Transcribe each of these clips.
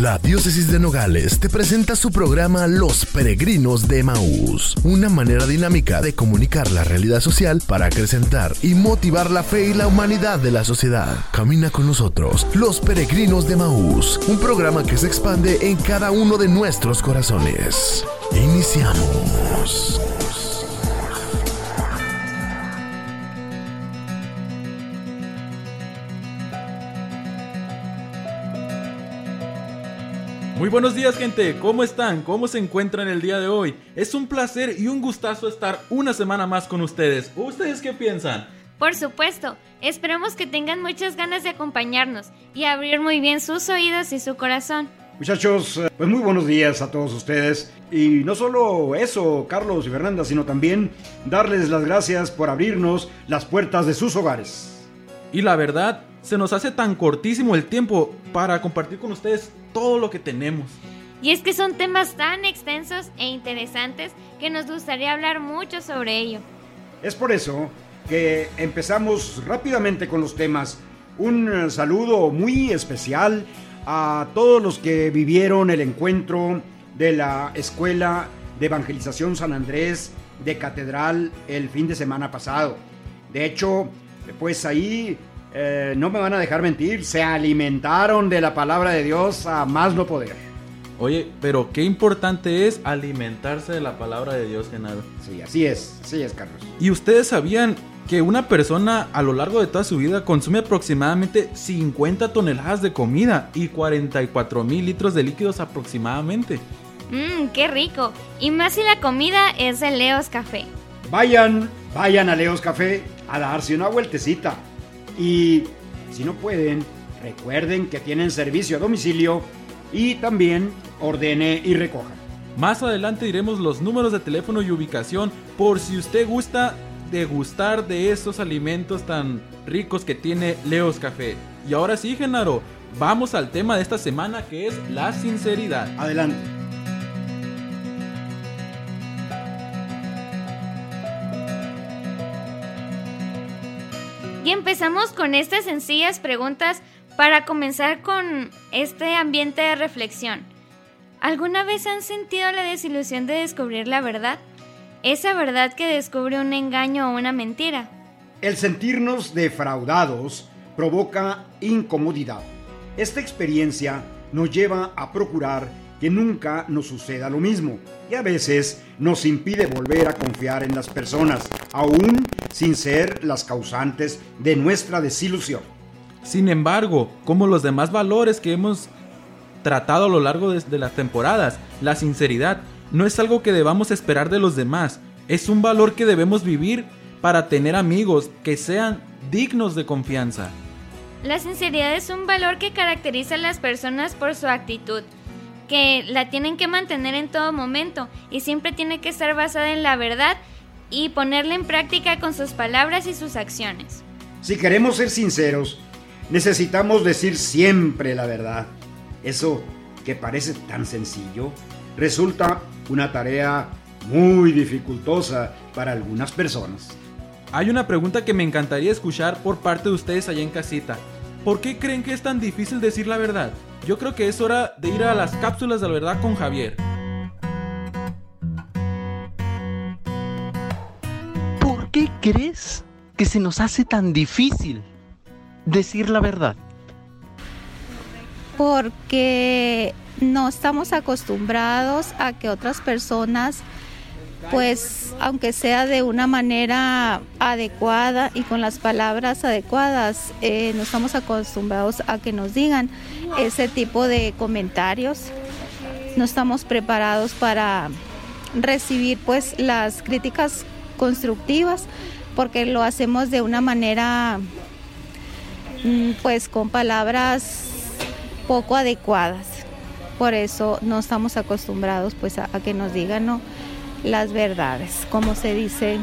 La Diócesis de Nogales te presenta su programa Los Peregrinos de Maús, una manera dinámica de comunicar la realidad social para acrecentar y motivar la fe y la humanidad de la sociedad. Camina con nosotros, Los Peregrinos de Maús, un programa que se expande en cada uno de nuestros corazones. Iniciamos. Muy buenos días gente, ¿cómo están? ¿Cómo se encuentran el día de hoy? Es un placer y un gustazo estar una semana más con ustedes. ¿Ustedes qué piensan? Por supuesto, esperamos que tengan muchas ganas de acompañarnos y abrir muy bien sus oídos y su corazón. Muchachos, eh, pues muy buenos días a todos ustedes. Y no solo eso, Carlos y Fernanda, sino también darles las gracias por abrirnos las puertas de sus hogares. Y la verdad, se nos hace tan cortísimo el tiempo para compartir con ustedes todo lo que tenemos. Y es que son temas tan extensos e interesantes que nos gustaría hablar mucho sobre ello. Es por eso que empezamos rápidamente con los temas. Un eh, saludo muy especial a todos los que vivieron el encuentro de la Escuela de Evangelización San Andrés de Catedral el fin de semana pasado. De hecho, pues ahí eh, no me van a dejar mentir, se alimentaron de la palabra de Dios a más no poder. Oye, pero qué importante es alimentarse de la palabra de Dios, Genaro. Sí, así es, así es, Carlos. ¿Y ustedes sabían que una persona a lo largo de toda su vida consume aproximadamente 50 toneladas de comida y 44 mil litros de líquidos aproximadamente? Mmm, qué rico. Y más si la comida es de Leos Café. Vayan, vayan a Leos Café a darse una vueltecita. Y si no pueden, recuerden que tienen servicio a domicilio y también ordene y recoja. Más adelante diremos los números de teléfono y ubicación por si usted gusta degustar de esos alimentos tan ricos que tiene Leos Café. Y ahora sí, Genaro, vamos al tema de esta semana que es la sinceridad. Adelante. Empezamos con estas sencillas preguntas para comenzar con este ambiente de reflexión. ¿Alguna vez han sentido la desilusión de descubrir la verdad? Esa verdad que descubre un engaño o una mentira. El sentirnos defraudados provoca incomodidad. Esta experiencia nos lleva a procurar que nunca nos suceda lo mismo y a veces nos impide volver a confiar en las personas, aún sin ser las causantes de nuestra desilusión. Sin embargo, como los demás valores que hemos tratado a lo largo de, las temporadas, la sinceridad no es algo que debamos esperar de los demás, es un valor que debemos vivir para tener amigos que sean dignos de confianza. La sinceridad es un valor que caracteriza a las personas por su actitud, que la tienen que mantener en todo momento y siempre tiene que estar basada en la verdad y ponerla en práctica con sus palabras y sus acciones. Si queremos ser sinceros, necesitamos decir siempre la verdad. Eso que parece tan sencillo resulta una tarea muy dificultosa para algunas personas. Hay una pregunta que me encantaría escuchar por parte de ustedes allá en casita. ¿Por qué creen que es tan difícil decir la verdad? Yo creo que es hora de ir a las cápsulas de la verdad con Javier. ¿Por qué crees que se nos hace tan difícil decir la verdad? Porque no estamos acostumbrados a que otras personas pues aunque sea de una manera adecuada y con las palabras adecuadas, eh, no estamos acostumbrados a que nos digan ese tipo de comentarios. No estamos preparados para recibir pues las críticas constructivas porque lo hacemos de una manera mm, pues con palabras poco adecuadas. Por eso no estamos acostumbrados pues a, a que nos digan no las verdades, como se dice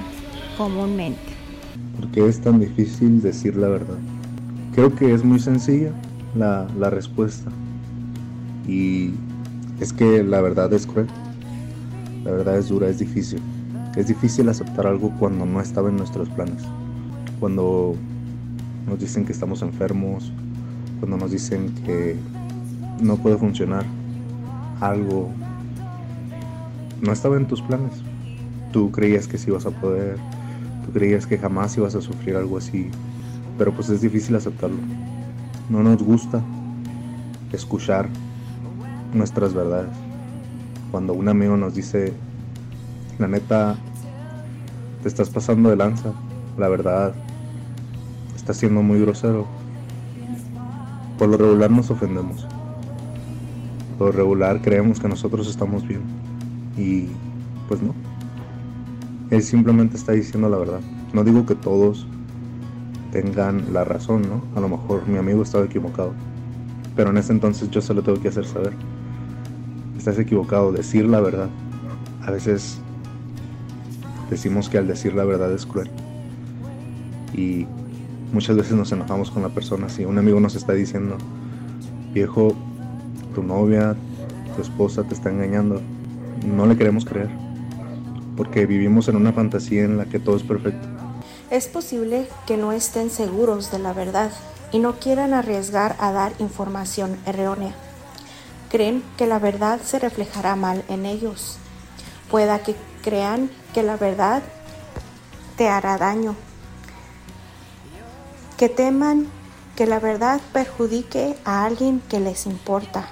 comúnmente. ¿Por qué es tan difícil decir la verdad? Creo que es muy sencilla la, la respuesta. Y es que la verdad es cruel. La verdad es dura, es difícil. Es difícil aceptar algo cuando no estaba en nuestros planes. Cuando nos dicen que estamos enfermos, cuando nos dicen que no puede funcionar algo, no estaba en tus planes. Tú creías que sí ibas a poder, tú creías que jamás ibas a sufrir algo así, pero pues es difícil aceptarlo. No nos gusta escuchar nuestras verdades. Cuando un amigo nos dice, la neta, te estás pasando de lanza, la verdad, estás siendo muy grosero. Por lo regular nos ofendemos. Por lo regular creemos que nosotros estamos bien. Y pues no. Él simplemente está diciendo la verdad. No digo que todos tengan la razón, ¿no? A lo mejor mi amigo estaba equivocado. Pero en ese entonces yo se lo tengo que hacer saber. Estás equivocado, decir la verdad. A veces decimos que al decir la verdad es cruel. Y muchas veces nos enojamos con la persona. Si un amigo nos está diciendo, viejo, tu novia, tu esposa te está engañando, no le queremos creer. Porque vivimos en una fantasía en la que todo es perfecto. Es posible que no estén seguros de la verdad y no quieran arriesgar a dar información errónea. Creen que la verdad se reflejará mal en ellos. Pueda que crean que la verdad te hará daño. Que teman que la verdad perjudique a alguien que les importa.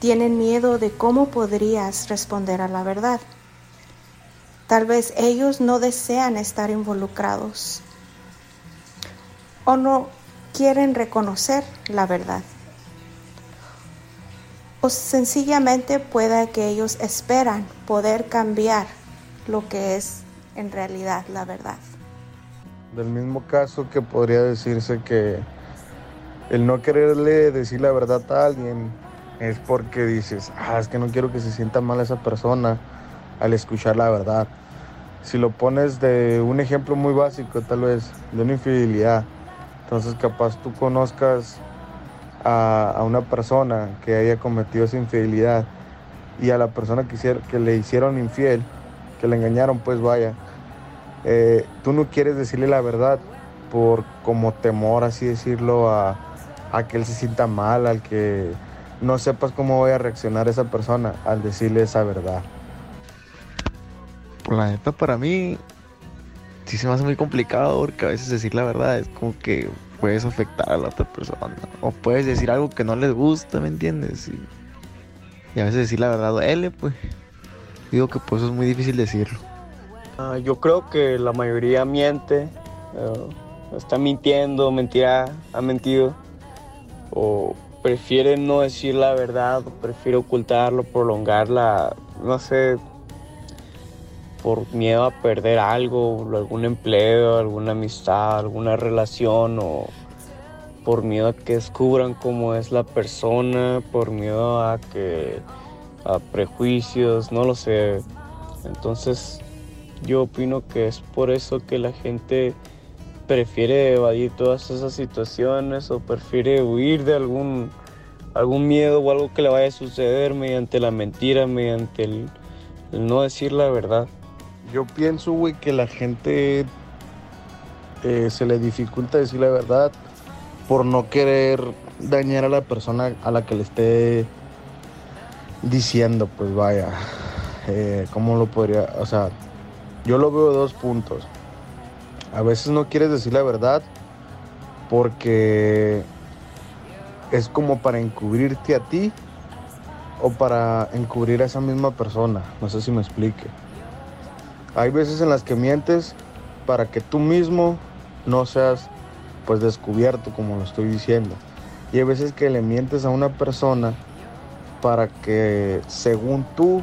Tienen miedo de cómo podrías responder a la verdad. Tal vez ellos no desean estar involucrados o no quieren reconocer la verdad. O sencillamente pueda que ellos esperan poder cambiar lo que es en realidad la verdad. Del mismo caso que podría decirse que el no quererle decir la verdad a alguien es porque dices, ah, es que no quiero que se sienta mal esa persona al escuchar la verdad. Si lo pones de un ejemplo muy básico, tal vez, de una infidelidad, entonces capaz tú conozcas a, una persona que haya cometido esa infidelidad y a la persona que, que le hicieron infiel, que le engañaron, pues vaya, eh, tú no quieres decirle la verdad por como temor, así decirlo, a, a que él se sienta mal, al que no sepas cómo voy a reaccionar esa persona al decirle esa verdad. Por la neta, para mí, sí se me hace muy complicado porque a veces decir la verdad es como que puedes afectar a la otra persona. O puedes decir algo que no les gusta, ¿me entiendes? Y, a veces decir la verdad duele, pues. Digo que pues es muy difícil decirlo. Ah, yo creo que la mayoría miente, eh, está mintiendo, mentira, ha mentido. O prefiere no decir la verdad, prefiere ocultarlo, prolongarla, no sé, por miedo a perder algo, algún empleo, alguna amistad, alguna relación o por miedo a que descubran cómo es la persona, por miedo a que a prejuicios, no lo sé. Entonces, yo opino que es por eso que la gente prefiere evadir todas esas situaciones o prefiere huir de algún algún miedo o algo que le vaya a suceder mediante la mentira, mediante el no decir la verdad. Yo pienso, güey, que la gente eh, se le dificulta decir la verdad por no querer dañar a la persona a la que le esté diciendo, pues vaya, eh, ¿cómo lo podría? O sea, yo lo veo de dos puntos. A veces no quieres decir la verdad porque es como para encubrirte a ti o para encubrir a esa misma persona. No sé si me explique. Hay veces en las que mientes para que tú mismo no seas pues descubierto como lo estoy diciendo. Y hay veces que le mientes a una persona para que según tú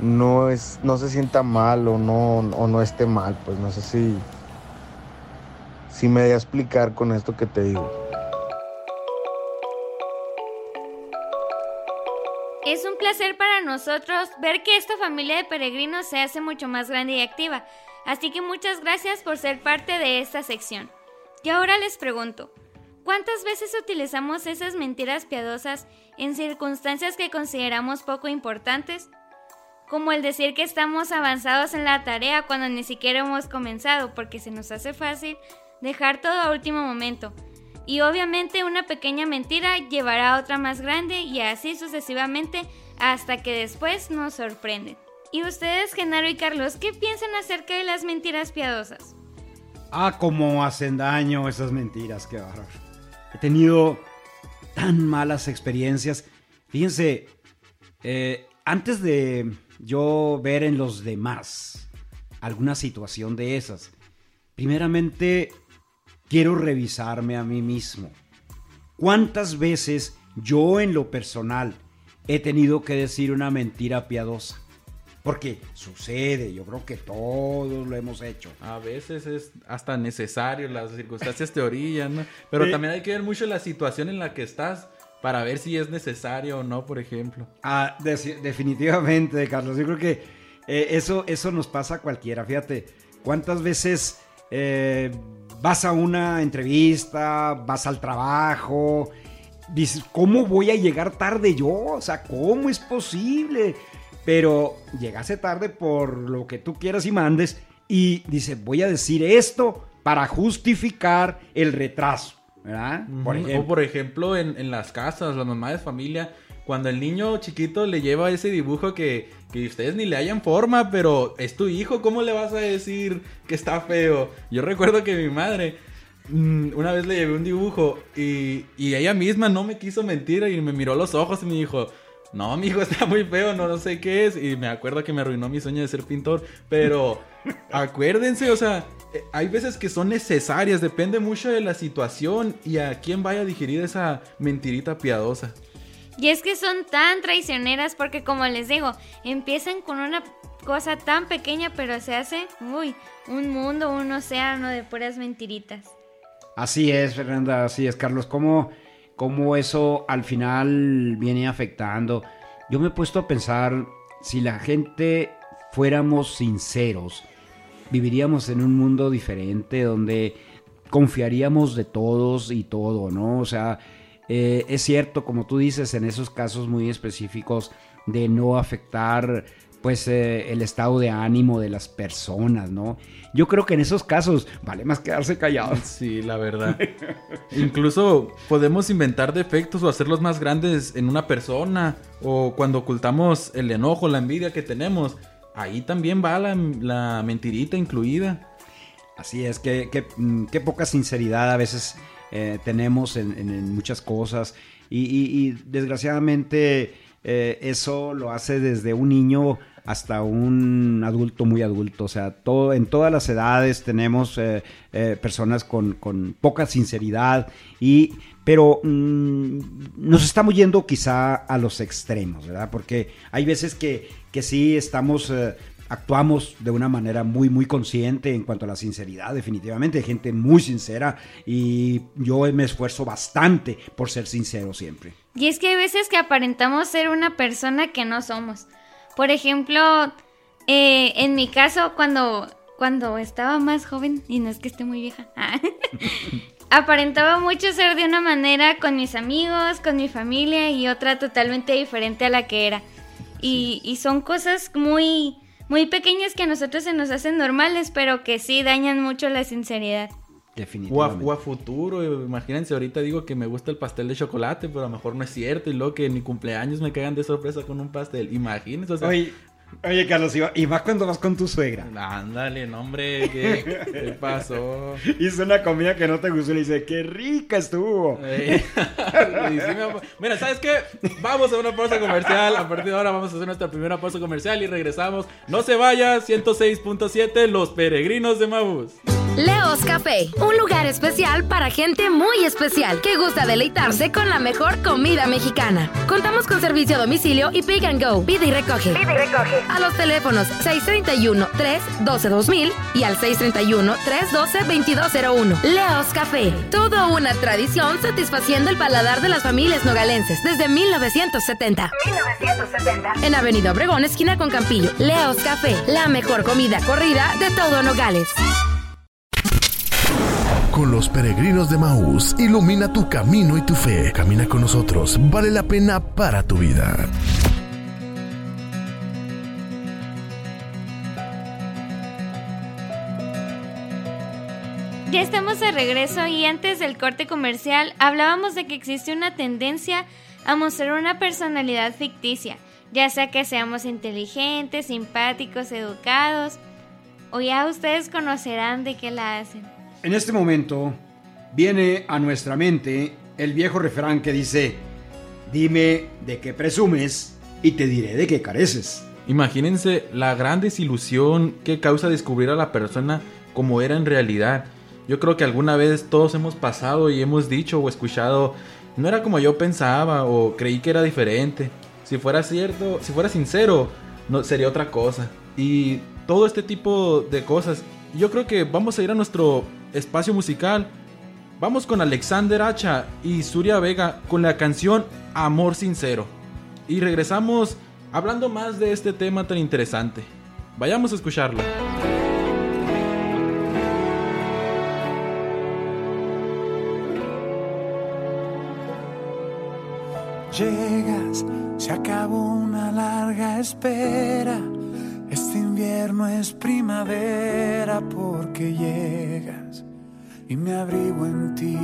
no es no se sienta mal o no o no esté mal, pues no sé si si me voy a explicar con esto que te digo. Es un placer para nosotros ver que esta familia de peregrinos se hace mucho más grande y activa, así que muchas gracias por ser parte de esta sección. Y ahora les pregunto, ¿cuántas veces utilizamos esas mentiras piadosas en circunstancias que consideramos poco importantes? Como el decir que estamos avanzados en la tarea cuando ni siquiera hemos comenzado porque se nos hace fácil dejar todo a último momento Y obviamente una pequeña mentira llevará a otra más grande y así sucesivamente hasta que después nos sorprenden. ¿Y ustedes, Genaro y Carlos, qué piensan acerca de las mentiras piadosas? Ah, cómo hacen daño esas mentiras, qué bárbaro. He tenido tan malas experiencias. Fíjense, eh, antes de yo ver en los demás alguna situación de esas, primeramente quiero revisarme a mí mismo. ¿Cuántas veces yo en lo personal he tenido que decir una mentira piadosa? Porque sucede, yo creo que todos lo hemos hecho. A veces es hasta necesario, las circunstancias te orillan, ¿no? Pero también hay que ver mucho la situación en la que estás para ver si es necesario o no, por ejemplo. Ah, definitivamente, Carlos. Yo creo que eh, eso, eso nos pasa a cualquiera. Fíjate, ¿cuántas veces eh, vas a una entrevista, vas al trabajo, dices, ¿cómo voy a llegar tarde yo? O sea, ¿cómo es posible? Pero llegase tarde por lo que tú quieras y mandes y dice, voy a decir esto para justificar el retraso. ¿verdad? O por ejemplo en, en las casas, la mamá de familia, cuando el niño chiquito le lleva ese dibujo que, que ustedes ni le hayan forma, pero es tu hijo, ¿cómo le vas a decir que está feo? Yo recuerdo que mi madre mm, una vez le llevé un dibujo y, y ella misma no me quiso mentir y me miró los ojos y me dijo, no, mi hijo está muy feo, no, no sé qué es. Y me acuerdo que me arruinó mi sueño de ser pintor. Pero acuérdense, o sea, eh, hay veces que son necesarias, depende mucho de la situación y a quién vaya a digerir esa mentirita piadosa. Y es que son tan traicioneras porque como les digo, empiezan con una cosa tan pequeña pero se hace, uy, un mundo, un océano de puras mentiritas. Así es, Fernanda, así es, Carlos. ¿Cómo, cómo eso al final viene afectando? Yo me he puesto a pensar, si la gente fuéramos sinceros, viviríamos en un mundo diferente donde confiaríamos de todos y todo, ¿no? O sea, eh, es cierto, como tú dices, en esos casos muy específicos de no afectar pues eh, el estado de ánimo de las personas, ¿no? Yo creo que en esos casos vale más quedarse callados. Sí, la verdad. Incluso podemos inventar defectos o hacerlos más grandes en una persona o cuando ocultamos el enojo, la envidia que tenemos. Ahí también va la, la mentirita incluida. Así es, que, que, mm, qué poca sinceridad a veces eh, tenemos en, muchas cosas y, desgraciadamente eh, eso lo hace desde un niño hasta un adulto muy adulto, o sea, todo, en todas las edades tenemos eh, personas con, poca sinceridad y pero mm, nos estamos yendo quizá a los extremos, ¿verdad? Porque hay veces que, que sí estamos actuamos de una manera muy, muy consciente en cuanto a la sinceridad, definitivamente, hay gente muy sincera y yo me esfuerzo bastante por ser sincero siempre. Y es que hay veces que aparentamos ser una persona que no somos. Por ejemplo, eh, en mi caso, cuando, cuando estaba más joven, y no es que esté muy vieja, aparentaba mucho ser de una manera con mis amigos, con mi familia y otra totalmente diferente a la que era. Y, y son cosas muy muy pequeñas que a nosotros se nos hacen normales, pero que sí dañan mucho la sinceridad. Definitivamente. O a, futuro, imagínense, ahorita digo que me gusta el pastel de chocolate, pero a lo mejor no es cierto, y luego que en mi cumpleaños me caigan de sorpresa con un pastel. Imagínense, o sea, Oye, Carlos, y más cuando vas con tu suegra. Ándale, no, hombre, ¿qué, pasó? Hizo una comida que no te gustó y le dice, qué rica estuvo. Mira, ¿sabes qué? Vamos a una pausa comercial. A partir de ahora vamos a hacer nuestra primera pausa comercial y regresamos. No se vaya, 106.7, Los Peregrinos de Maús. Leos Café, un lugar especial para gente muy especial que gusta deleitarse con la mejor comida mexicana. Contamos con servicio a domicilio y Pick and Go. Pide y recoge. Pide y recoge. A los teléfonos 631-312-2000 y al 631-312-2201. Leos Café, toda una tradición satisfaciendo el paladar de las familias nogalenses desde 1970. 1970. En Avenida Obregón, esquina con Campillo. Leos Café, la mejor comida corrida de todo Nogales con los peregrinos de Maús. Ilumina tu camino y tu fe. Camina con nosotros. Vale la pena para tu vida. Ya estamos de regreso y antes del corte comercial hablábamos de que existe una tendencia a mostrar una personalidad ficticia, ya sea que seamos inteligentes, simpáticos, educados, o ya ustedes conocerán de qué la hacen. En este momento viene a nuestra mente el viejo refrán que dice, dime de qué presumes y te diré de qué careces. Imagínense la gran desilusión que causa descubrir a la persona como era en realidad. Yo creo que alguna vez todos hemos pasado y hemos dicho o escuchado, no era como yo pensaba o creí que era diferente. Si fuera cierto, si fuera sincero, no sería otra cosa. Y todo este tipo de cosas. Yo creo que vamos a ir a nuestro espacio musical. Vamos con Alexander Hacha y Surya Vega con la canción Amor Sincero. Y regresamos hablando más de este tema tan interesante. Vayamos a escucharlo. Llegas, se acabó una larga espera. Invierno es primavera porque llegas y me abrigo en ti.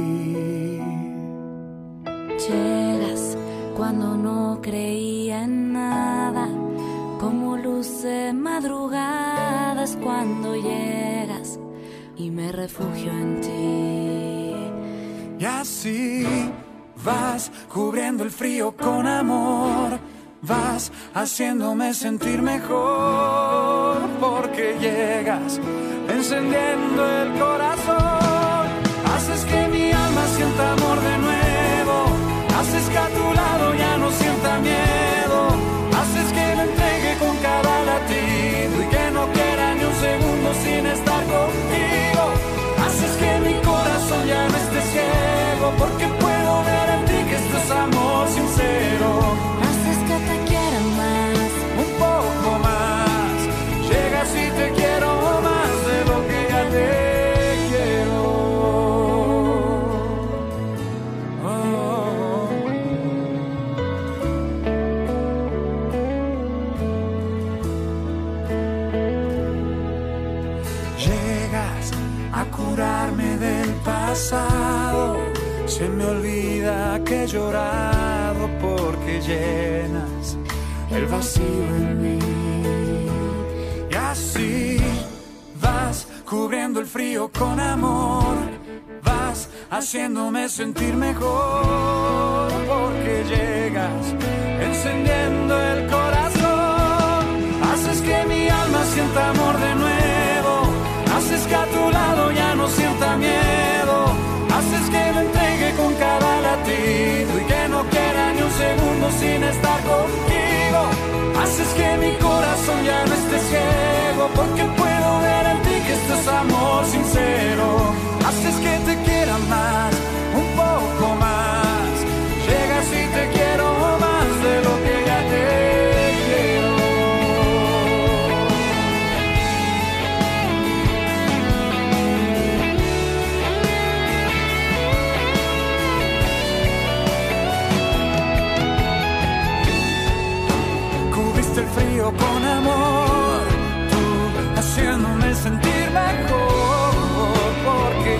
Llegas cuando no creía en nada, como luz de madrugadas cuando llegas y me refugio en ti. Y así vas cubriendo el frío con amor, vas haciéndome sentir mejor porque llegas encendiendo el corazón, haces que mi alma sienta amor de nuevo, haces que a tu lado ya no sienta miedo, haces que me entregue con cada latido y que no quiera ni un segundo sin estar contigo, haces que mi corazón ya no esté ciego porque puedo ver en ti que esto es amor sincero. Curarme del pasado. Se me olvida que he llorado porque llenas el vacío en mí. Y así vas cubriendo el frío con amor. Vas haciéndome sentir mejor porque llegas encendiendo el corazón. Haces que mi alma sienta amor de nuevo. Haces que a tu lado ya no sienta miedo. Haces que me entregue con cada latido y que no quiera ni un segundo sin estar contigo. Haces que mi corazón ya no esté ciego porque puedo ver en ti que esto es amor sincero. Haces que te quiera más,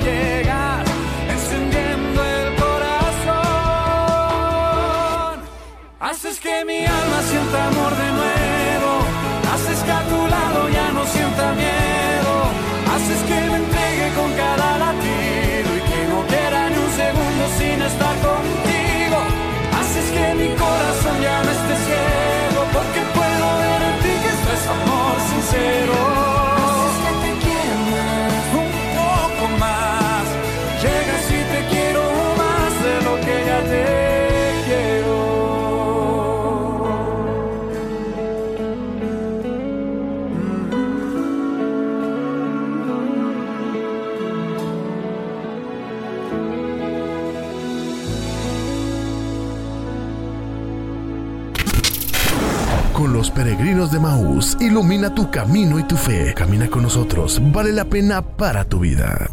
llegas encendiendo el corazón. Haces que mi alma sienta amor de nuevo, haces que a tu lado ya no sienta miedo, haces que me entregue con cada latido y que no quiera ni un segundo sin estar contigo. De Maús, ilumina tu camino y tu fe. Camina con nosotros, vale la pena para tu vida.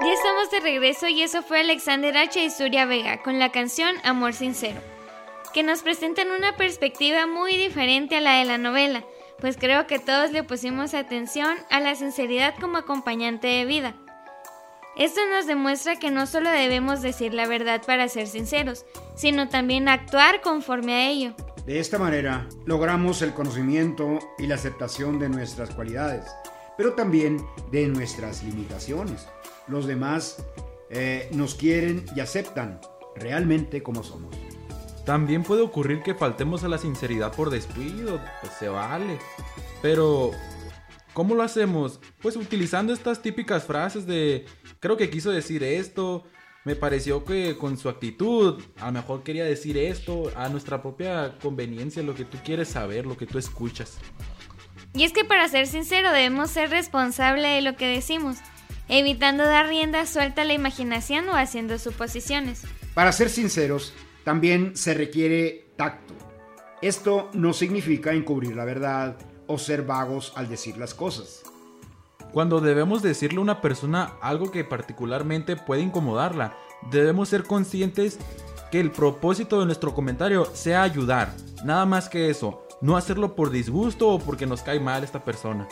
Ya estamos de regreso y eso fue Alexander H. y Surya Vega con la canción Amor Sincero. que nos presentan una perspectiva muy diferente a la de la novela, pues creo que todos le pusimos atención a la sinceridad como acompañante de vida. Esto nos demuestra que no solo debemos decir la verdad para ser sinceros, sino también actuar conforme a ello. De esta manera, logramos el conocimiento y la aceptación de nuestras cualidades, pero también de nuestras limitaciones. Los demás eh, nos quieren y aceptan realmente como somos. También puede ocurrir que faltemos a la sinceridad por descuido, pues se vale. Pero, ¿cómo lo hacemos? Pues utilizando estas típicas frases de, creo que quiso decir esto, me pareció que con su actitud, a lo mejor quería decir esto, a nuestra propia conveniencia, lo que tú quieres saber, lo que tú escuchas. Y es que para ser sincero debemos ser responsables de lo que decimos, evitando dar rienda suelta a la imaginación o haciendo suposiciones. Para ser sinceros, también se requiere tacto. Esto no significa encubrir la verdad o ser vagos al decir las cosas. Cuando debemos decirle a una persona algo que particularmente puede incomodarla, debemos ser conscientes que el propósito de nuestro comentario sea ayudar, nada más que eso, no hacerlo por disgusto o porque nos cae mal esta persona.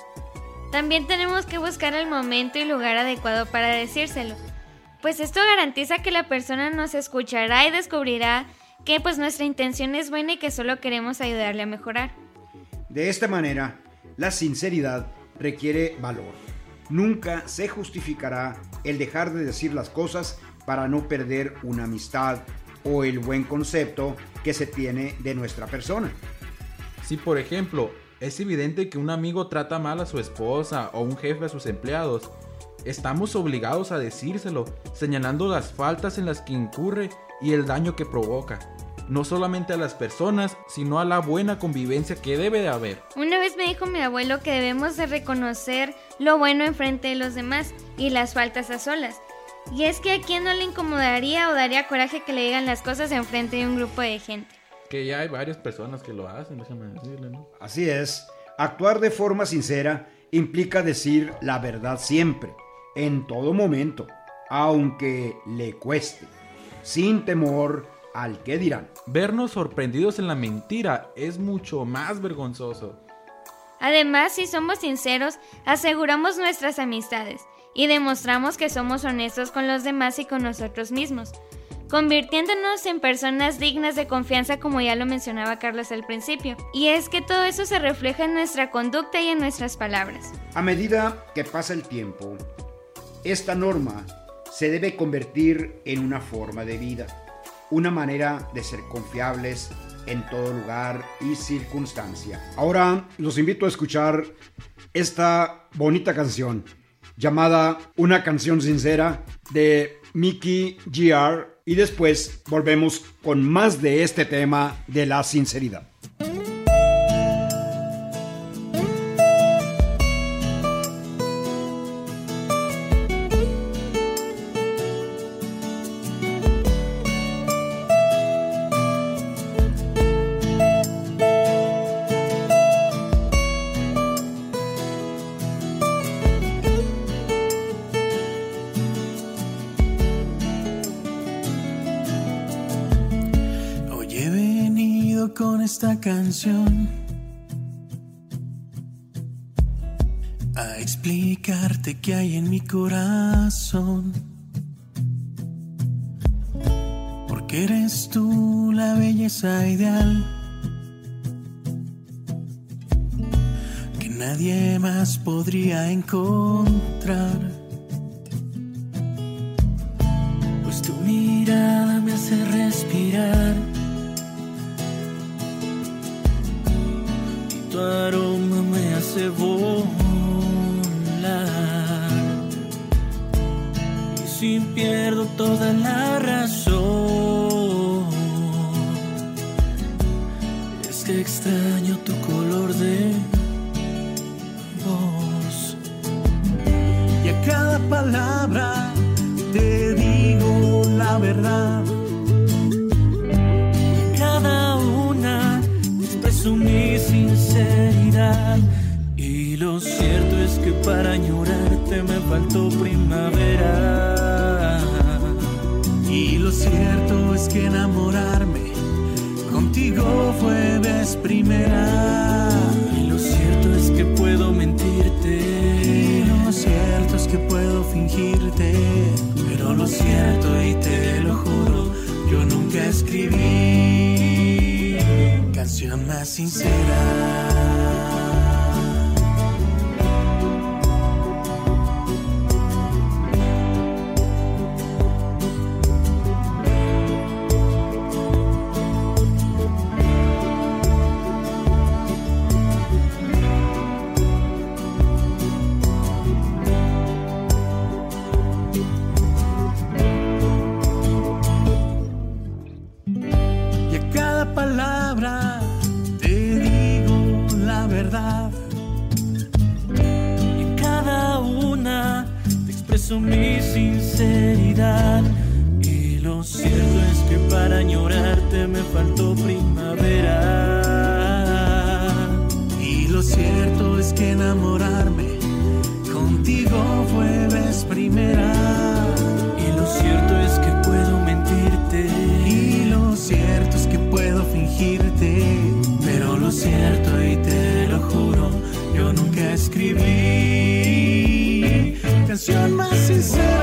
También tenemos que buscar el momento y lugar adecuado para decírselo, pues esto garantiza que la persona nos escuchará y descubrirá que pues nuestra intención es buena y que solo queremos ayudarle a mejorar. De esta manera, la sinceridad requiere valor. Nunca se justificará el dejar de decir las cosas para no perder una amistad o el buen concepto que se tiene de nuestra persona. Si por ejemplo es evidente que un amigo trata mal a su esposa o un jefe a sus empleados, estamos obligados a decírselo, señalando las faltas en las que incurre y el daño que provoca. No solamente a las personas, sino a la buena convivencia que debe de haber. Una vez me dijo mi abuelo que debemos de reconocer lo bueno enfrente de los demás y las faltas a solas. Y es que a quien no le incomodaría o daría coraje que le digan las cosas enfrente de un grupo de gente. Que ya hay varias personas que lo hacen, déjame decirle, ¿no? Así es. Actuar de forma sincera implica decir la verdad siempre en todo momento, aunque le cueste, sin temor al que dirán. Vernos sorprendidos en la mentira es mucho más vergonzoso. Además, si somos sinceros, aseguramos nuestras amistades y demostramos que somos honestos con los demás y con nosotros mismos, convirtiéndonos en personas dignas de confianza como ya lo mencionaba Carlos al principio. Y es que todo eso se refleja en nuestra conducta y en nuestras palabras. A medida que pasa el tiempo, esta norma se debe convertir en una forma de vida, una manera de ser confiables en todo lugar y circunstancia. Ahora los invito a escuchar esta bonita canción llamada Una canción sincera de Mickey GR y después volvemos con más de este tema de la sinceridad. A explicarte qué hay en mi corazón. Porque eres tú la belleza ideal que nadie más podría encontrar. Pues tu mirada me hace respirar pierdo toda la razón, es que extraño tu color de voz. Y a cada palabra te digo la verdad. Cada una expreso mi sinceridad. Y lo cierto es que para añorarte me faltó primavera. Y lo cierto es que enamorarme Contigo fue vez primera. Y lo cierto es que puedo mentirte. Y lo cierto es que puedo fingirte. Pero lo cierto y te lo juro, yo nunca escribí canción más sincera. Fingirte. Pero lo cierto y te lo juro, yo nunca escribí canción más sincera.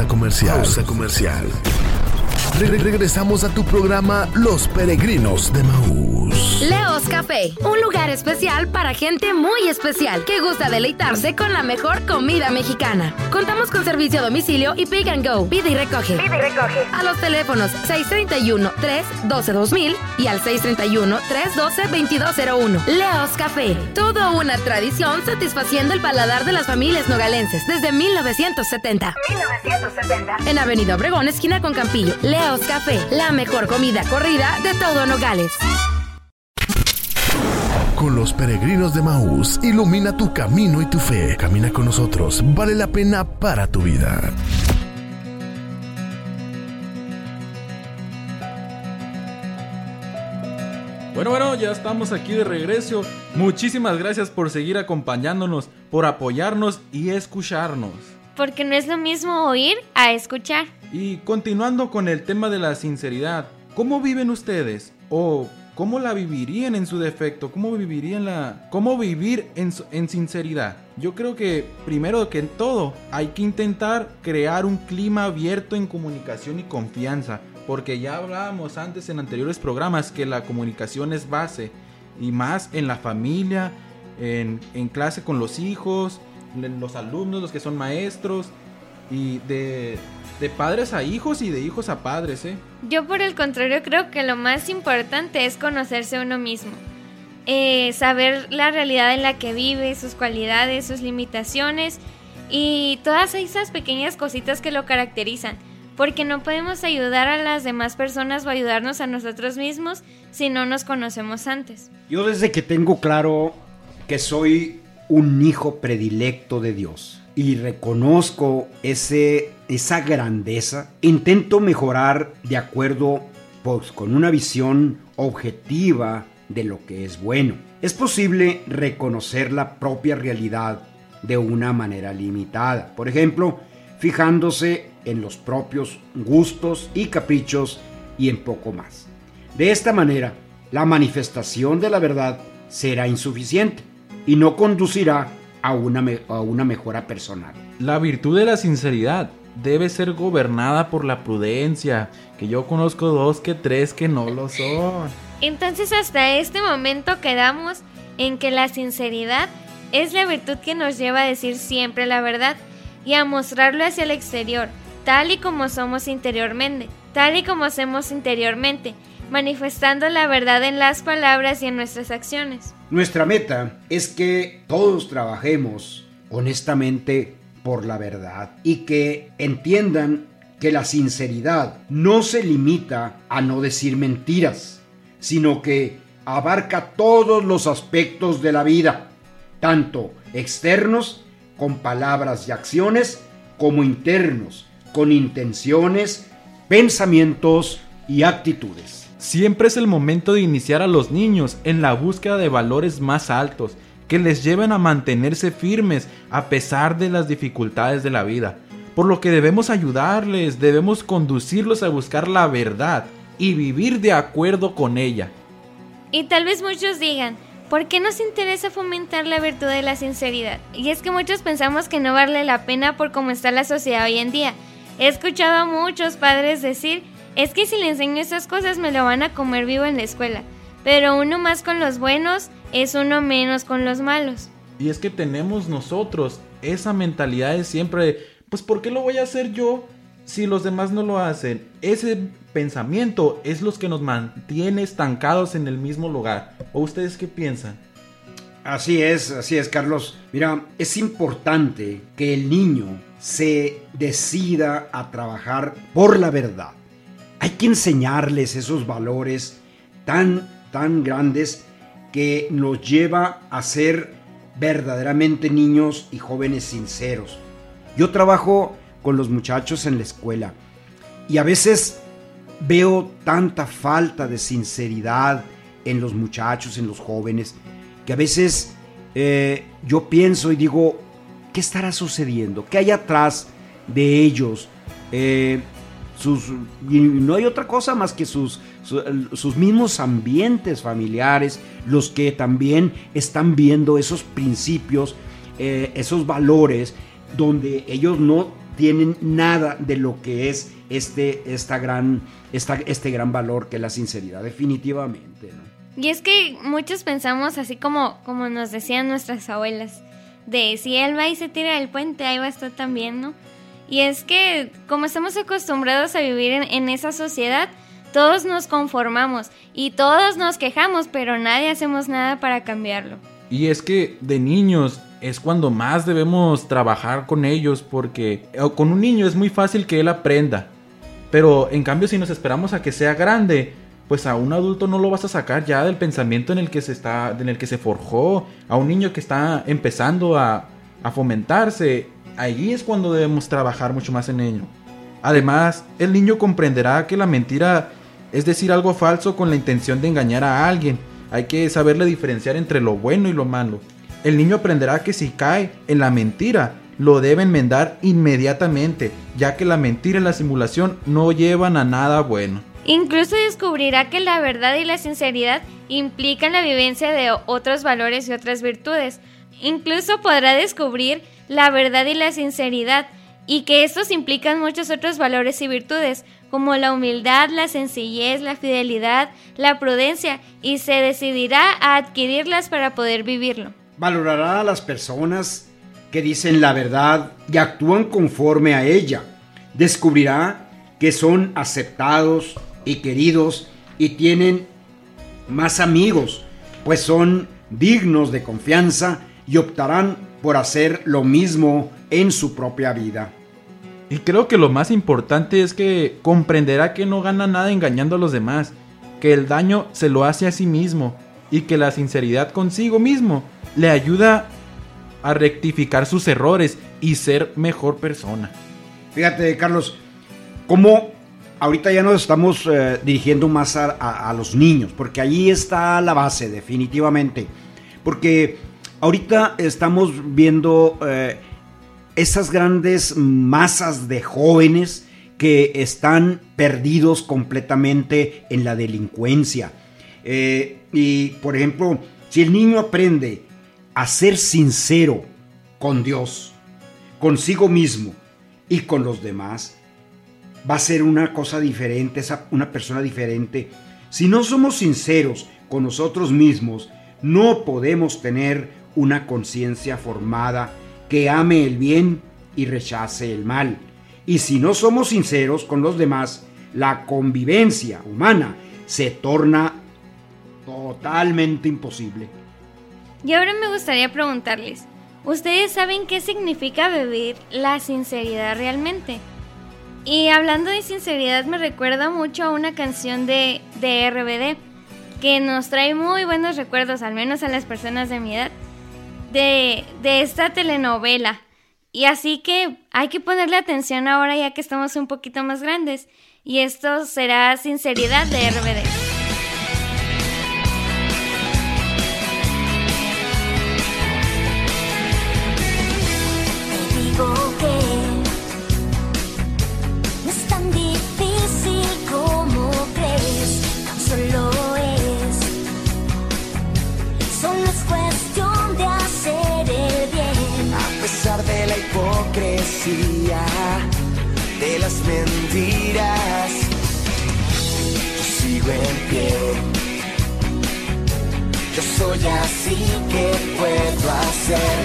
Pausa comercial, pausa comercial, re- regresamos a tu programa Los Peregrinos de Maús. Leos Café, un lugar especial para gente muy especial que gusta deleitarse con la mejor comida mexicana. Contamos con servicio a domicilio y Pick and Go. Pide y recoge. Pide y recoge. A los teléfonos 631-312-2000 y al 631-312-2201. Leos Café, toda una tradición satisfaciendo el paladar de las familias nogalenses desde 1970. 1970. En Avenida Obregón, esquina con Campillo. Leos Café, la mejor comida corrida de todo Nogales. Con los peregrinos de Maús, ilumina tu camino y tu fe. Camina con nosotros, vale la pena para tu vida. Bueno, bueno, ya estamos aquí de regreso. Muchísimas gracias por seguir acompañándonos, por apoyarnos y escucharnos. Porque no es lo mismo oír a escuchar. Y continuando con el tema de la sinceridad, ¿cómo viven ustedes? ¿O cómo la vivirían en su defecto? ¿Cómo vivirían la... cómo vivir en, en sinceridad? Yo creo que primero que en todo hay que intentar crear un clima abierto en comunicación y confianza. Porque ya hablábamos antes en anteriores programas que la comunicación es base. Y más en la familia, en, en clase con los hijos, los alumnos, los que son maestros. Y de, de padres a hijos y de hijos a padres, ¿eh? Yo por el contrario creo que lo más importante es conocerse uno mismo. Eh, saber la realidad en la que vive, sus cualidades, sus limitaciones y todas esas pequeñas cositas que lo caracterizan. Porque no podemos ayudar a las demás personas o ayudarnos a nosotros mismos si no nos conocemos antes. Yo desde que tengo claro que soy un hijo predilecto de Dios y reconozco ese, esa grandeza, intento mejorar de acuerdo pues, con una visión objetiva de lo que es bueno. Es posible reconocer la propia realidad de una manera limitada. Por ejemplo, fijándose en los propios gustos y caprichos y en poco más. De esta manera, la manifestación de la verdad será insuficiente y no conducirá a una, me- a una mejora personal. La virtud de la sinceridad debe ser gobernada por la prudencia, que yo conozco dos que tres que no lo son. Entonces hasta este momento quedamos en que la sinceridad es la virtud que nos lleva a decir siempre la verdad y a mostrarlo hacia el exterior, tal y como somos interiormente, tal y como hacemos interiormente, manifestando la verdad en las palabras y en nuestras acciones. Nuestra meta es que todos trabajemos honestamente por la verdad y que entiendan que la sinceridad no se limita a no decir mentiras, sino que abarca todos los aspectos de la vida, tanto externos con palabras y acciones, como internos con intenciones, pensamientos y actitudes. Siempre es el momento de iniciar a los niños en la búsqueda de valores más altos que les lleven a mantenerse firmes a pesar de las dificultades de la vida. Por lo que debemos ayudarles, debemos conducirlos a buscar la verdad y vivir de acuerdo con ella. Y tal vez muchos digan, ¿por qué nos interesa fomentar la virtud de la sinceridad? Y es que muchos pensamos que no vale la pena por cómo está la sociedad hoy en día. He escuchado a muchos padres decir, es que si le enseño esas cosas me lo van a comer vivo en la escuela. Pero uno más con los buenos es uno menos con los malos. Y es que tenemos nosotros esa mentalidad de siempre, pues ¿por qué lo voy a hacer yo si los demás no lo hacen? Ese pensamiento es lo que nos mantiene estancados en el mismo lugar. ¿O ustedes qué piensan? Así es, así es, Carlos. Mira, es importante que el niño se decida a trabajar por la verdad. Hay que enseñarles esos valores tan, tan grandes que nos lleva a ser verdaderamente niños y jóvenes sinceros. Yo trabajo con los muchachos en la escuela y a veces veo tanta falta de sinceridad en los muchachos, en los jóvenes, que a veces eh, yo pienso y digo, ¿qué estará sucediendo? ¿Qué hay atrás de ellos? Eh, sus, y no hay otra cosa más que sus, sus, mismos ambientes familiares, los que también están viendo esos principios, eh, esos valores, donde ellos no tienen nada de lo que es este, esta gran, esta, este gran valor que es la sinceridad, definitivamente. Y es que muchos pensamos así como, como nos decían nuestras abuelas, de si él va y se tira del puente, ahí va a estar también, ¿no? Y es que como estamos acostumbrados a vivir en, esa sociedad, todos nos conformamos y todos nos quejamos, pero nadie hacemos nada para cambiarlo. Y es que de niños es cuando más debemos trabajar con ellos porque eh, con un niño es muy fácil que él aprenda. Pero en cambio si nos esperamos a que sea grande, pues a un adulto no lo vas a sacar ya del pensamiento en el que se está en el que se forjó, a un niño que está empezando a, a fomentarse Ahí es cuando debemos trabajar mucho más en ello. Además, el niño comprenderá que la mentira es decir algo falso con la intención de engañar a alguien. Hay que saberle diferenciar entre lo bueno y lo malo. El niño aprenderá que si cae en la mentira, lo debe enmendar inmediatamente, ya que la mentira y la simulación no llevan a nada bueno. Incluso descubrirá que la verdad y la sinceridad implican la vivencia de otros valores y otras virtudes. Incluso podrá descubrir la verdad y la sinceridad, y que estos implican muchos otros valores y virtudes, como la humildad, la sencillez, la fidelidad, la prudencia, y se decidirá a adquirirlas para poder vivirlo. Valorará a las personas que dicen la verdad y actúan conforme a ella. Descubrirá que son aceptados y queridos y tienen más amigos, pues son dignos de confianza y optarán por hacer lo mismo en su propia vida. Y creo que lo más importante es que comprenderá que no gana nada engañando a los demás, que el daño se lo hace a sí mismo y que la sinceridad consigo mismo le ayuda a rectificar sus errores y ser mejor persona. Fíjate, Carlos, cómo ahorita ya nos estamos eh, dirigiendo más a, los niños, porque allí está la base, definitivamente. Porque Ahorita estamos viendo eh, esas grandes masas de jóvenes que están perdidos completamente en la delincuencia. Eh, y, por ejemplo, si el niño aprende a ser sincero con Dios, consigo mismo y con los demás, va a ser una cosa diferente, una persona diferente. Si no somos sinceros con nosotros mismos, no podemos tener una conciencia formada que ame el bien y rechace el mal. Y si no somos sinceros con los demás, la convivencia humana se torna totalmente imposible. Y ahora me gustaría preguntarles, ¿ustedes saben qué significa vivir la sinceridad realmente? Y hablando de sinceridad me recuerda mucho a una canción de, de RBD que nos trae muy buenos recuerdos, al menos a las personas de mi edad, de, de esta telenovela. Y así que hay que ponerle atención ahora ya que estamos un poquito más grandes. Y esto será sinceridad de RBD. De las mentiras, yo sigo en pie. Yo soy así que puedo hacer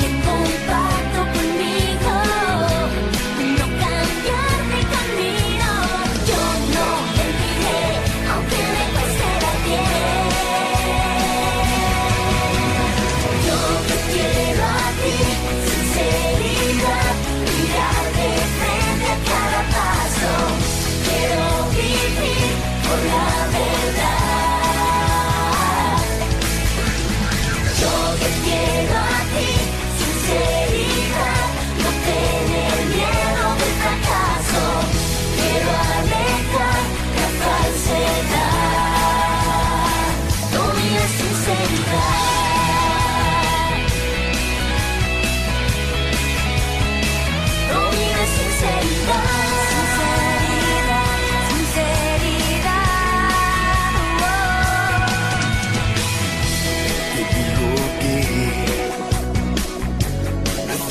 que comparto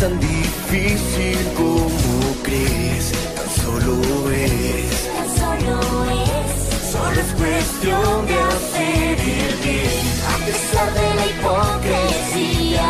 tan difícil como crees, tan solo es, Tan solo es. solo es cuestión de hacer el bien. A pesar de la hipocresía,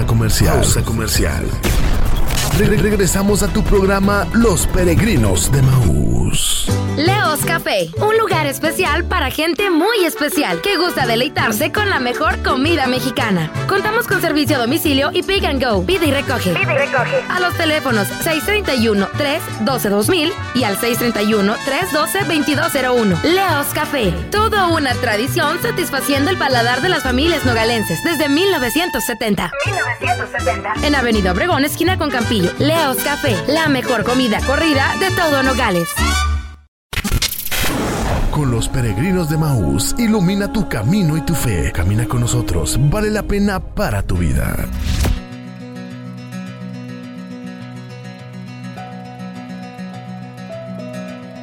comercial, regresamos a tu programa Los Peregrinos de Maús. Leos Café, un lugar especial para gente muy especial que gusta deleitarse con la mejor comida mexicana. Contamos con servicio a domicilio y Pick and Go. Pide y recoge. Pide y recoge. A los teléfonos 631-312-2000 y al 631-312-2201. Leos Café, toda una tradición satisfaciendo el paladar de las familias nogalenses desde 1970. 1970. En Avenida Obregón, esquina con Campillo. Leos Café, la mejor comida corrida de todo Nogales. Con los peregrinos de Maús, ilumina tu camino y tu fe. Camina con nosotros, vale la pena para tu vida.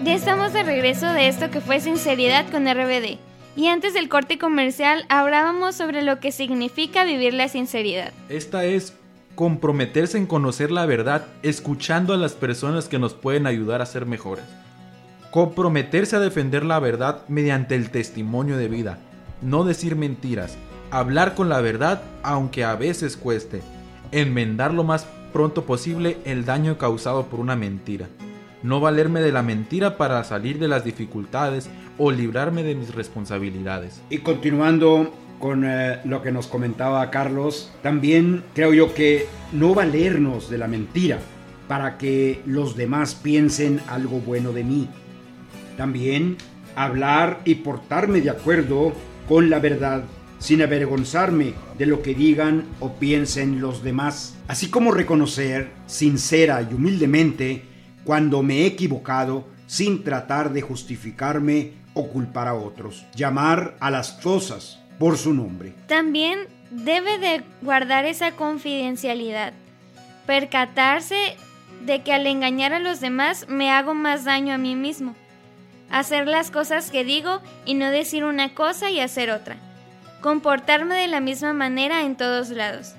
Ya estamos de regreso de esto que fue Sinceridad con RBD. Y antes del corte comercial hablábamos sobre lo que significa vivir la sinceridad. Esta es comprometerse en conocer la verdad, escuchando a las personas que nos pueden ayudar a ser mejores. Comprometerse a defender la verdad mediante el testimonio de vida. No decir mentiras. Hablar con la verdad aunque a veces cueste. Enmendar lo más pronto posible el daño causado por una mentira. No valerme de la mentira para salir de las dificultades o librarme de mis responsabilidades. Y continuando con eh, lo que nos comentaba Carlos, también creo yo que no valernos de la mentira para que los demás piensen algo bueno de mí. También hablar y portarme de acuerdo con la verdad sin avergonzarme de lo que digan o piensen los demás. Así como reconocer sincera y humildemente cuando me he equivocado sin tratar de justificarme o culpar a otros. Llamar a las cosas por su nombre. También debe de guardar esa confidencialidad. Percatarse de que al engañar a los demás me hago más daño a mí mismo. Hacer las cosas que digo y no decir una cosa y hacer otra. Comportarme de la misma manera en todos lados.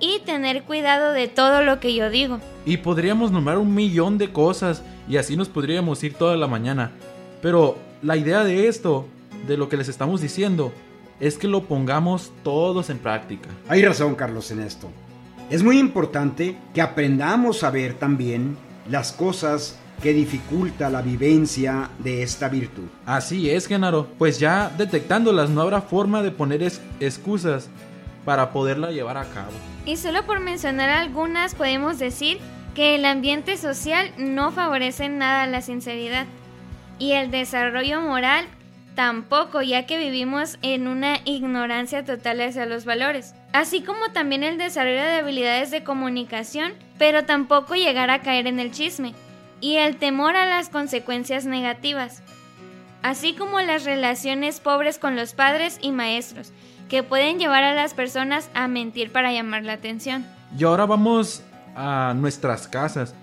Y tener cuidado de todo lo que yo digo. Y podríamos nombrar un millón de cosas y así nos podríamos ir toda la mañana. Pero la idea de esto, de lo que les estamos diciendo, es que lo pongamos todos en práctica. Hay razón, Carlos, en esto. Es muy importante que aprendamos a ver también las cosas que dificulta la vivencia de esta virtud. Así es, Genaro. Pues ya detectándolas no habrá forma de poner es- excusas para poderla llevar a cabo. Y solo por mencionar algunas podemos decir que el ambiente social no favorece en nada la sinceridad y el desarrollo moral tampoco, ya que vivimos en una ignorancia total hacia los valores, así como también el desarrollo de habilidades de comunicación, pero tampoco llegar a caer en el chisme y el temor a las consecuencias negativas, así como las relaciones pobres con los padres y maestros, que pueden llevar a las personas a mentir para llamar la atención. Y ahora vamos a nuestras casas.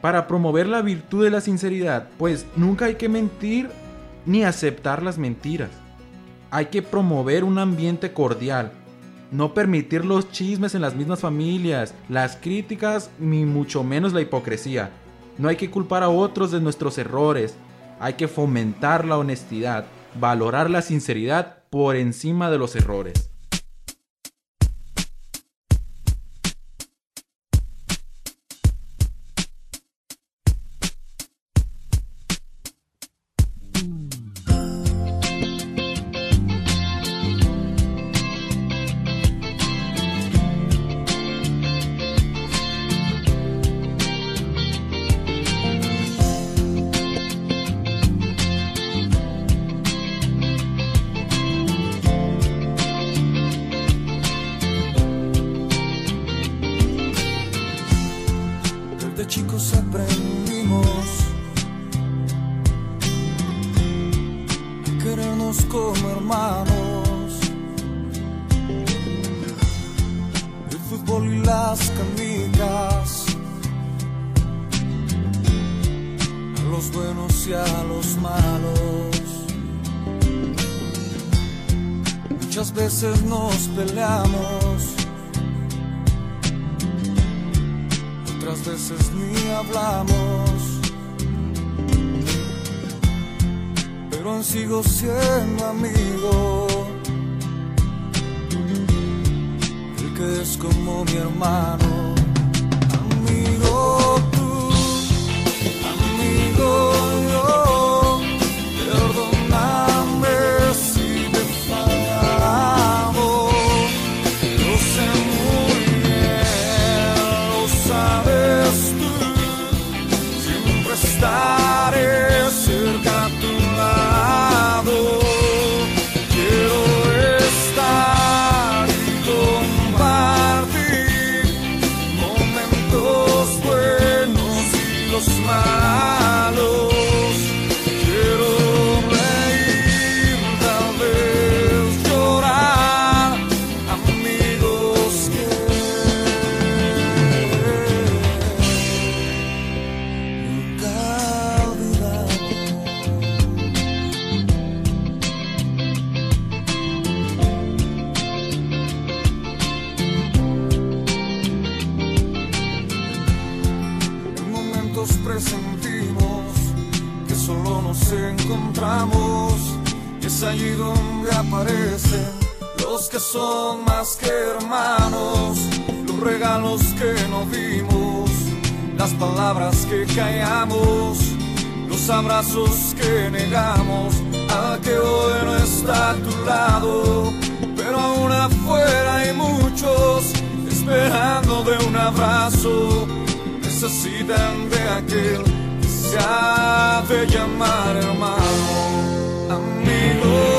Para promover la virtud de la sinceridad, pues nunca hay que mentir ni aceptar las mentiras. Hay que promover un ambiente cordial. No permitir los chismes en las mismas familias, las críticas, ni mucho menos la hipocresía. No hay que culpar a otros de nuestros errores. Hay que fomentar la honestidad, valorar la sinceridad por encima de los errores. Que callamos, los abrazos que negamos, a que hoy no está a tu lado, pero aún afuera hay muchos esperando de un abrazo, necesitan de aquel que se ha de llamar hermano, amigo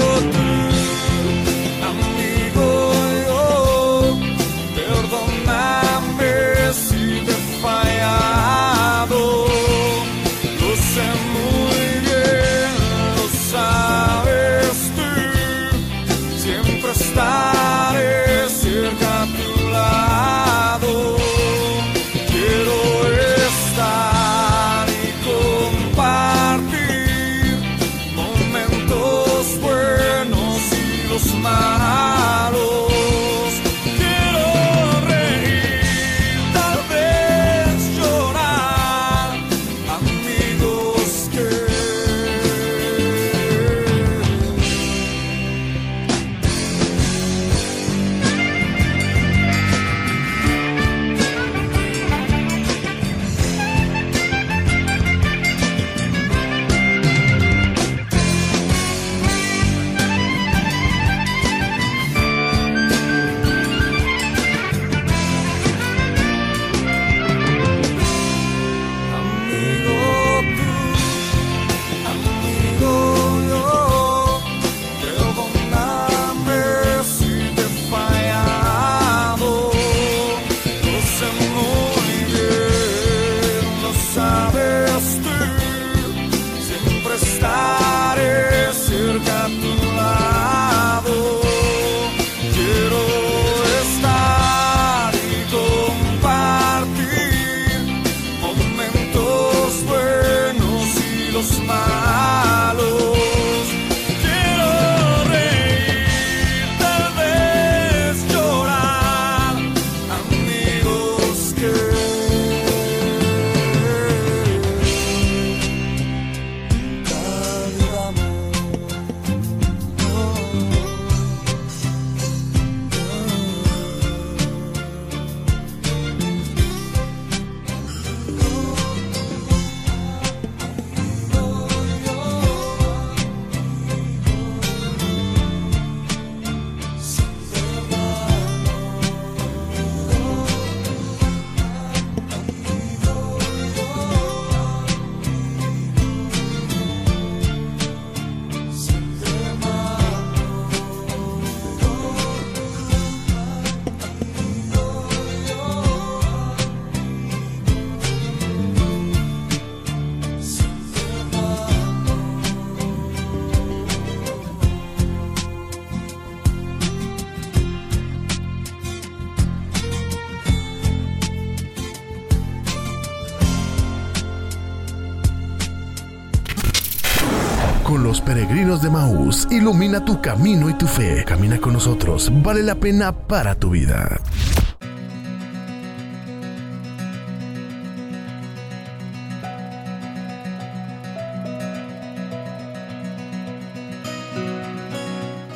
de Maús, ilumina tu camino y tu fe. Camina con nosotros, vale la pena para tu vida.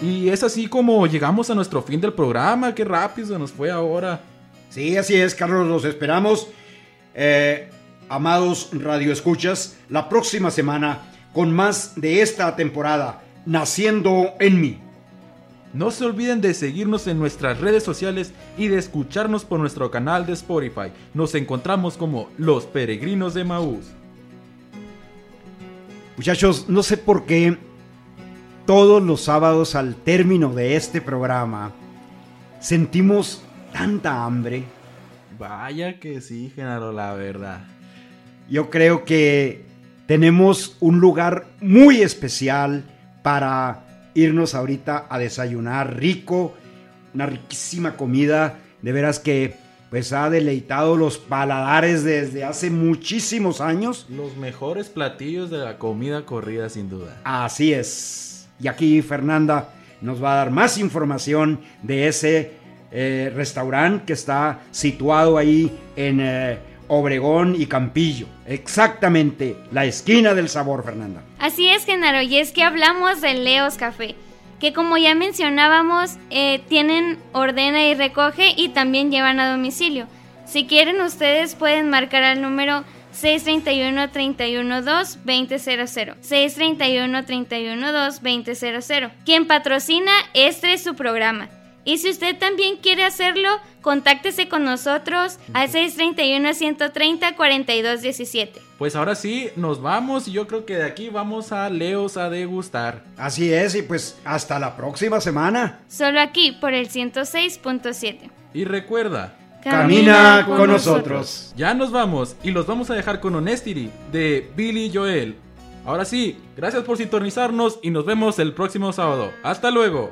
Y es así como llegamos a nuestro fin del programa. Qué rápido se nos fue ahora. Sí, así es, Carlos, los esperamos. eh, amados radioescuchas, la próxima semana con más de esta temporada, Naciendo en mí. No se olviden de seguirnos en nuestras redes sociales y de escucharnos por nuestro canal de Spotify. Nos encontramos como Los Peregrinos de Maús. Muchachos, no sé por qué todos los sábados al término de este programa sentimos tanta hambre. Vaya que sí, Genaro, la verdad. Yo creo que tenemos un lugar muy especial para irnos ahorita a desayunar rico, una riquísima comida, de veras que pues ha deleitado los paladares desde hace muchísimos años. Los mejores platillos de la comida corrida, sin duda. Así es. Y aquí Fernanda nos va a dar más información de ese eh, restaurante que está situado ahí en eh, Obregón y Campillo. Exactamente, la esquina del sabor, Fernanda. Así es, Genaro, y es que hablamos de Leos Café, que como ya mencionábamos, eh, tienen ordena y recoge y también llevan a domicilio. Si quieren, ustedes pueden marcar al número 631-312-2000. 631-312-2000. Quien patrocina este es su programa. Y si usted también quiere hacerlo, contáctese con nosotros al 631-130-4217. Pues ahora sí, nos vamos y yo creo que de aquí vamos a Leos a degustar. Así es, y pues hasta la próxima semana. Solo aquí por el 106.7. Y recuerda, Camina con nosotros. Ya nos vamos y los vamos a dejar con Honestity de Billy Joel. Ahora sí, gracias por sintonizarnos y nos vemos el próximo sábado. Hasta luego.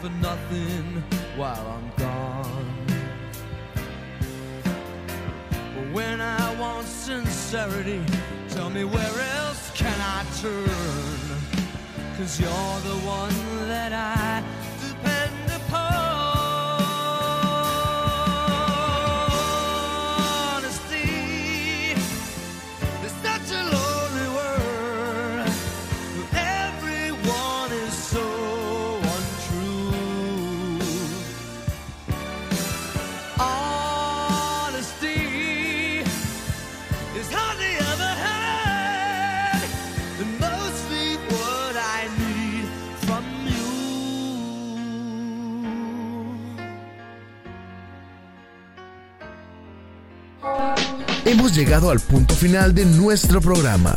For nothing while I'm gone. But when I want sincerity, tell me where else can I turn? Cause you're the one that I Hemos llegado al punto final de nuestro programa.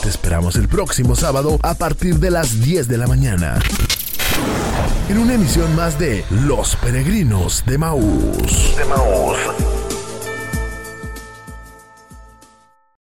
Te esperamos el próximo sábado a partir de las 10 de la mañana. En una emisión más de Los Peregrinos de Maús. De Maús.